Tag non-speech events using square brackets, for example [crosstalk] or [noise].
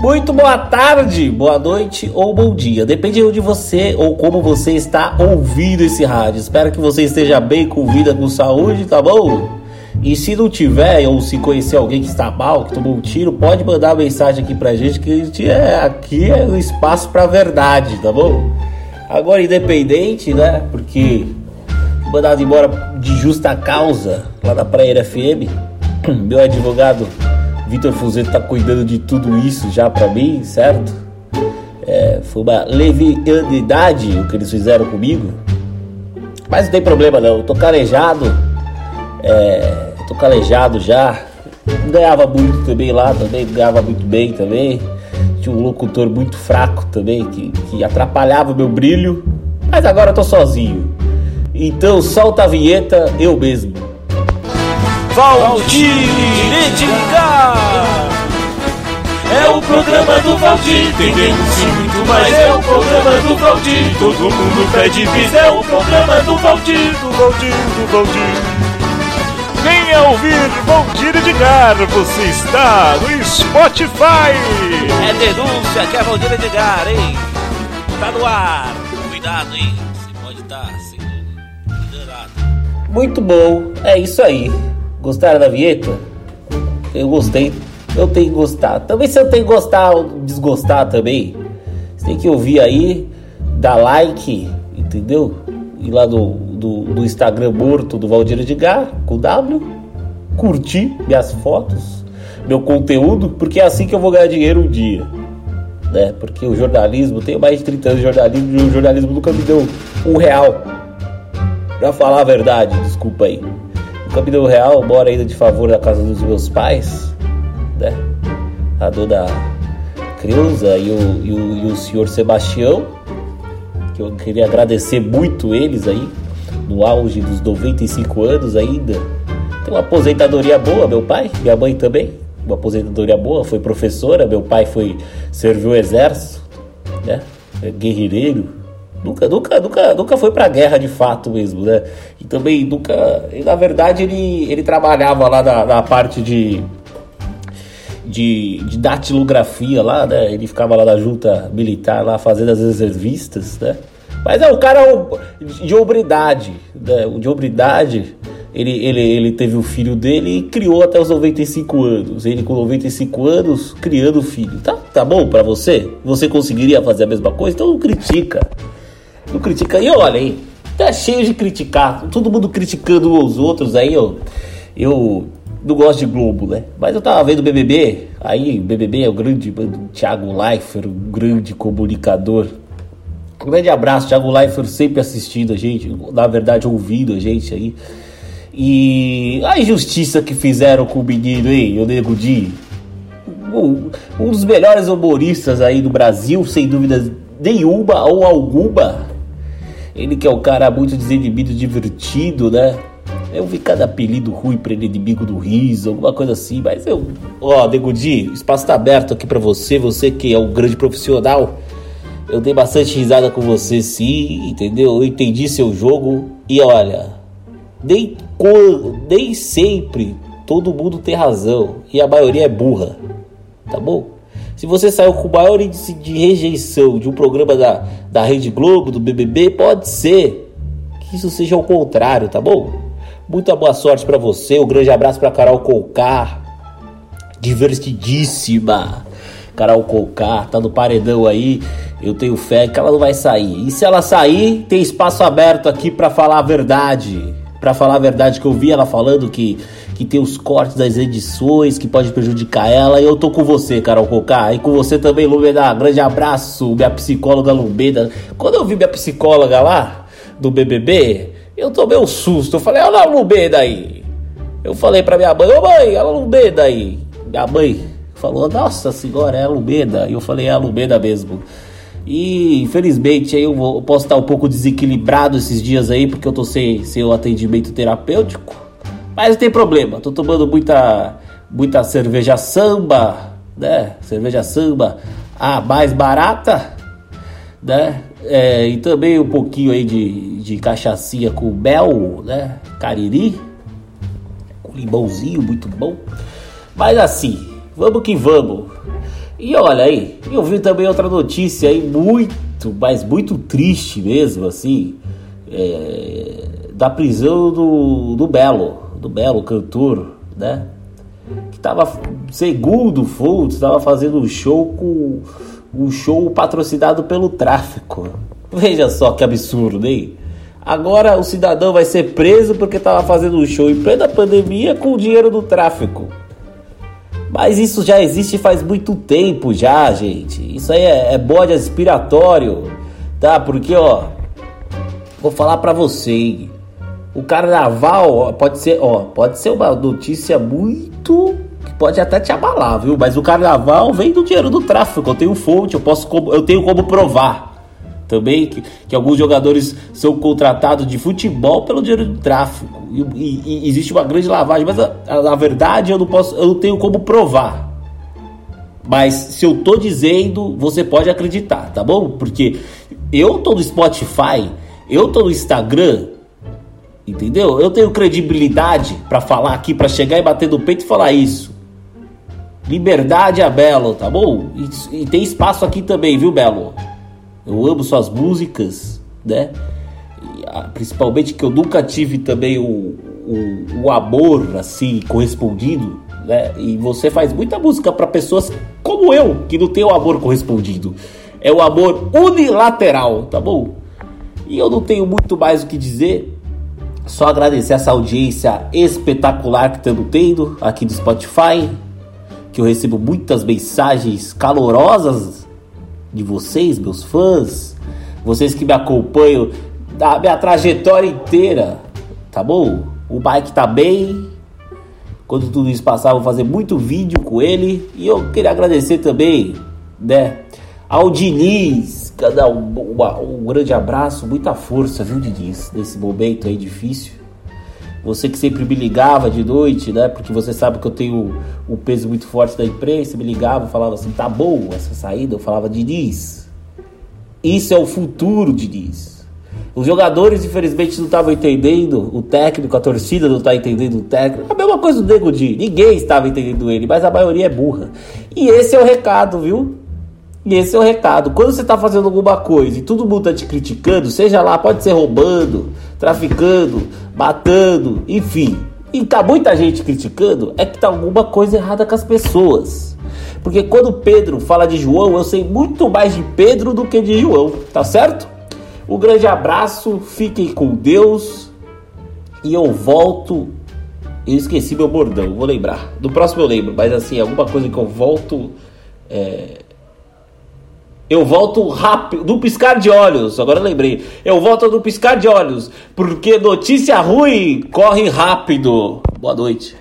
Muito boa tarde, boa noite ou bom dia. Depende de onde você ou como você está ouvindo esse rádio. Espero que você esteja bem, com vida, com saúde, tá bom? E se não tiver, ou se conhecer alguém que está mal, que tomou um tiro, pode mandar mensagem aqui pra gente, que a gente é, aqui é o espaço pra verdade, tá bom? Agora, independente, né? Porque mandado embora de justa causa lá da Praia FM, [clears throat] meu advogado Vitor Fuzeto tá cuidando de tudo isso já pra mim, certo? É, foi uma leviandade o que eles fizeram comigo. Mas não tem problema não, eu tô calejado. É, tô calejado já. Ganhava muito também lá, também ganhava muito bem também. Tinha um locutor muito fraco também, que, que atrapalhava o meu brilho. Mas agora eu tô sozinho. Então solta a vinheta eu mesmo. Valdir Edgar. É o programa do Valdir, entendemos muito mais. É o programa do Valdir, todo mundo pede bis. É o programa do Valdir, do Valdir, do Valdir. Venha ouvir Valdir Edgar, você está no Spotify. É denúncia que é Valdir Edgar, hein? Tá no ar. Cuidado, hein? Você pode estar sendo enganado. Muito bom, é isso aí. Gostaram da vinheta? Eu gostei. Eu tenho que gostar. Também se eu tenho que gostar ou desgostar também, você tem que ouvir aí, dar like, entendeu? Ir lá do, do, do Instagram morto do Valdir Edgar, com W, curtir minhas fotos, meu conteúdo, porque é assim que eu vou ganhar dinheiro um dia. Né? Porque o jornalismo, tenho mais de 30 anos de jornalismo e o jornalismo nunca me deu um real. Pra falar a verdade, desculpa aí. Um real, moro ainda de favor na casa dos meus pais, né? A dona Creuza e o, e o, e o senhor Sebastião, que eu queria agradecer muito eles aí, no auge dos 95 anos ainda. Tem uma aposentadoria boa, meu pai, minha mãe também, uma aposentadoria boa, foi professora, meu pai foi serviu o exército, né? Guerrilheiro, Nunca, nunca, nunca, nunca foi pra guerra de fato mesmo, né? E também nunca. E, na verdade, ele, ele trabalhava lá na, na parte de, de, de datilografia lá, né? Ele ficava lá na junta militar lá fazendo as reservistas, né? Mas é o cara de obridade, né? De obridade. Ele, ele, ele teve o filho dele e criou até os 95 anos. Ele com 95 anos criando o filho. Tá, tá bom para você? Você conseguiria fazer a mesma coisa? Então não critica. Critica. E olha aí, tá cheio de criticar. Todo mundo criticando os outros aí, ó. Eu não gosto de Globo, né? Mas eu tava vendo o BBB. Aí, o BBB é o grande o Thiago Leifert, o grande comunicador. Um grande abraço, Thiago Leifert sempre assistindo a gente, na verdade ouvindo a gente aí. E a injustiça que fizeram com o menino aí, o Nego Di. Um, um dos melhores humoristas aí do Brasil, sem dúvida nenhuma ou alguma. Ele que é um cara muito desinibido, divertido, né? Eu vi cada apelido ruim pra ele, inimigo do riso, alguma coisa assim, mas eu. Ó, Degudi, o espaço tá aberto aqui para você, você que é um grande profissional. Eu dei bastante risada com você, sim, entendeu? Eu entendi seu jogo e olha, nem, nem sempre todo mundo tem razão e a maioria é burra, tá bom? Se você saiu com o maior índice de rejeição de um programa da, da Rede Globo, do BBB, pode ser que isso seja o contrário, tá bom? Muita boa sorte para você. Um grande abraço para Carol Colcar, divertidíssima. Carol Colcar, tá no paredão aí. Eu tenho fé que ela não vai sair. E se ela sair, tem espaço aberto aqui para falar a verdade. Para falar a verdade que eu vi ela falando que que tem os cortes das edições, que pode prejudicar ela. E eu tô com você, Carol Cocá. E com você também, Lumeda. Grande abraço, minha psicóloga Lumeda. Quando eu vi minha psicóloga lá, do BBB, eu tomei um susto. Eu falei, olha a Lumeda aí. Eu falei pra minha mãe, ô mãe, olha a Lumeda aí. Minha mãe falou, nossa senhora, é a Lumeda. E eu falei, é a Lumeda mesmo. E infelizmente eu, vou, eu posso estar um pouco desequilibrado esses dias aí, porque eu tô sem, sem o atendimento terapêutico. Mas não tem problema, tô tomando muita, muita cerveja samba, né? Cerveja samba, a mais barata, né? É, e também um pouquinho aí de, de cachaçinha com mel, né? Cariri, com limãozinho, muito bom. Mas assim, vamos que vamos. E olha aí, eu vi também outra notícia aí muito, mas muito triste mesmo, assim, é, da prisão do, do Belo, do Belo cantor, né? Que tava, segundo fontes, estava fazendo um show com um show patrocinado pelo tráfico. Veja só que absurdo, hein? Agora o cidadão vai ser preso porque estava fazendo um show em plena pandemia com o dinheiro do tráfico. Mas isso já existe faz muito tempo já, gente. Isso aí é, é bode aspiratório, tá? Porque, ó, vou falar pra você, o carnaval pode ser, ó, pode ser uma notícia muito que pode até te abalar, viu? Mas o carnaval vem do dinheiro do tráfico. Eu tenho fonte, eu posso, eu tenho como provar também que, que alguns jogadores são contratados de futebol pelo dinheiro do tráfico e, e, e existe uma grande lavagem, mas a, verdade eu não posso, eu não tenho como provar. Mas se eu tô dizendo, você pode acreditar, tá bom? Porque eu tô no Spotify, eu tô no Instagram, entendeu? Eu tenho credibilidade para falar aqui, para chegar e bater no peito e falar isso. Liberdade é Belo, tá bom? E, e tem espaço aqui também, viu, Belo? Eu amo suas músicas, né? Principalmente que eu nunca tive também o, o, o, amor assim correspondido, né? E você faz muita música para pessoas como eu, que não tem o amor correspondido. É o amor unilateral, tá bom? E eu não tenho muito mais o que dizer. Só agradecer essa audiência espetacular que estamos tendo aqui do Spotify. Que eu recebo muitas mensagens calorosas de vocês, meus fãs, vocês que me acompanham da minha trajetória inteira, tá bom? O bike tá bem. Quando tudo isso passar, vou fazer muito vídeo com ele. E eu queria agradecer também, né, ao Diniz. Cada um, um grande abraço, muita força, viu, Diniz, nesse momento aí difícil. Você que sempre me ligava de noite, né? Porque você sabe que eu tenho um peso muito forte da imprensa, me ligava, falava assim, tá bom essa saída, eu falava, Diniz, isso é o futuro, Diniz. Os jogadores, infelizmente, não estavam entendendo o técnico, a torcida não está entendendo o técnico. A mesma coisa do Nego Di, ninguém estava entendendo ele, mas a maioria é burra. E esse é o recado, viu? E esse é o recado. Quando você está fazendo alguma coisa e todo mundo está te criticando, seja lá, pode ser roubando, traficando, matando, enfim. E tá muita gente criticando, é que tá alguma coisa errada com as pessoas. Porque quando Pedro fala de João, eu sei muito mais de Pedro do que de João, tá certo? Um grande abraço, fiquem com Deus e eu volto. Eu esqueci meu bordão, vou lembrar. Do próximo eu lembro, mas assim, alguma coisa que eu volto. É eu volto rápido, no piscar de olhos. Agora eu lembrei. Eu volto no piscar de olhos, porque notícia ruim corre rápido. Boa noite.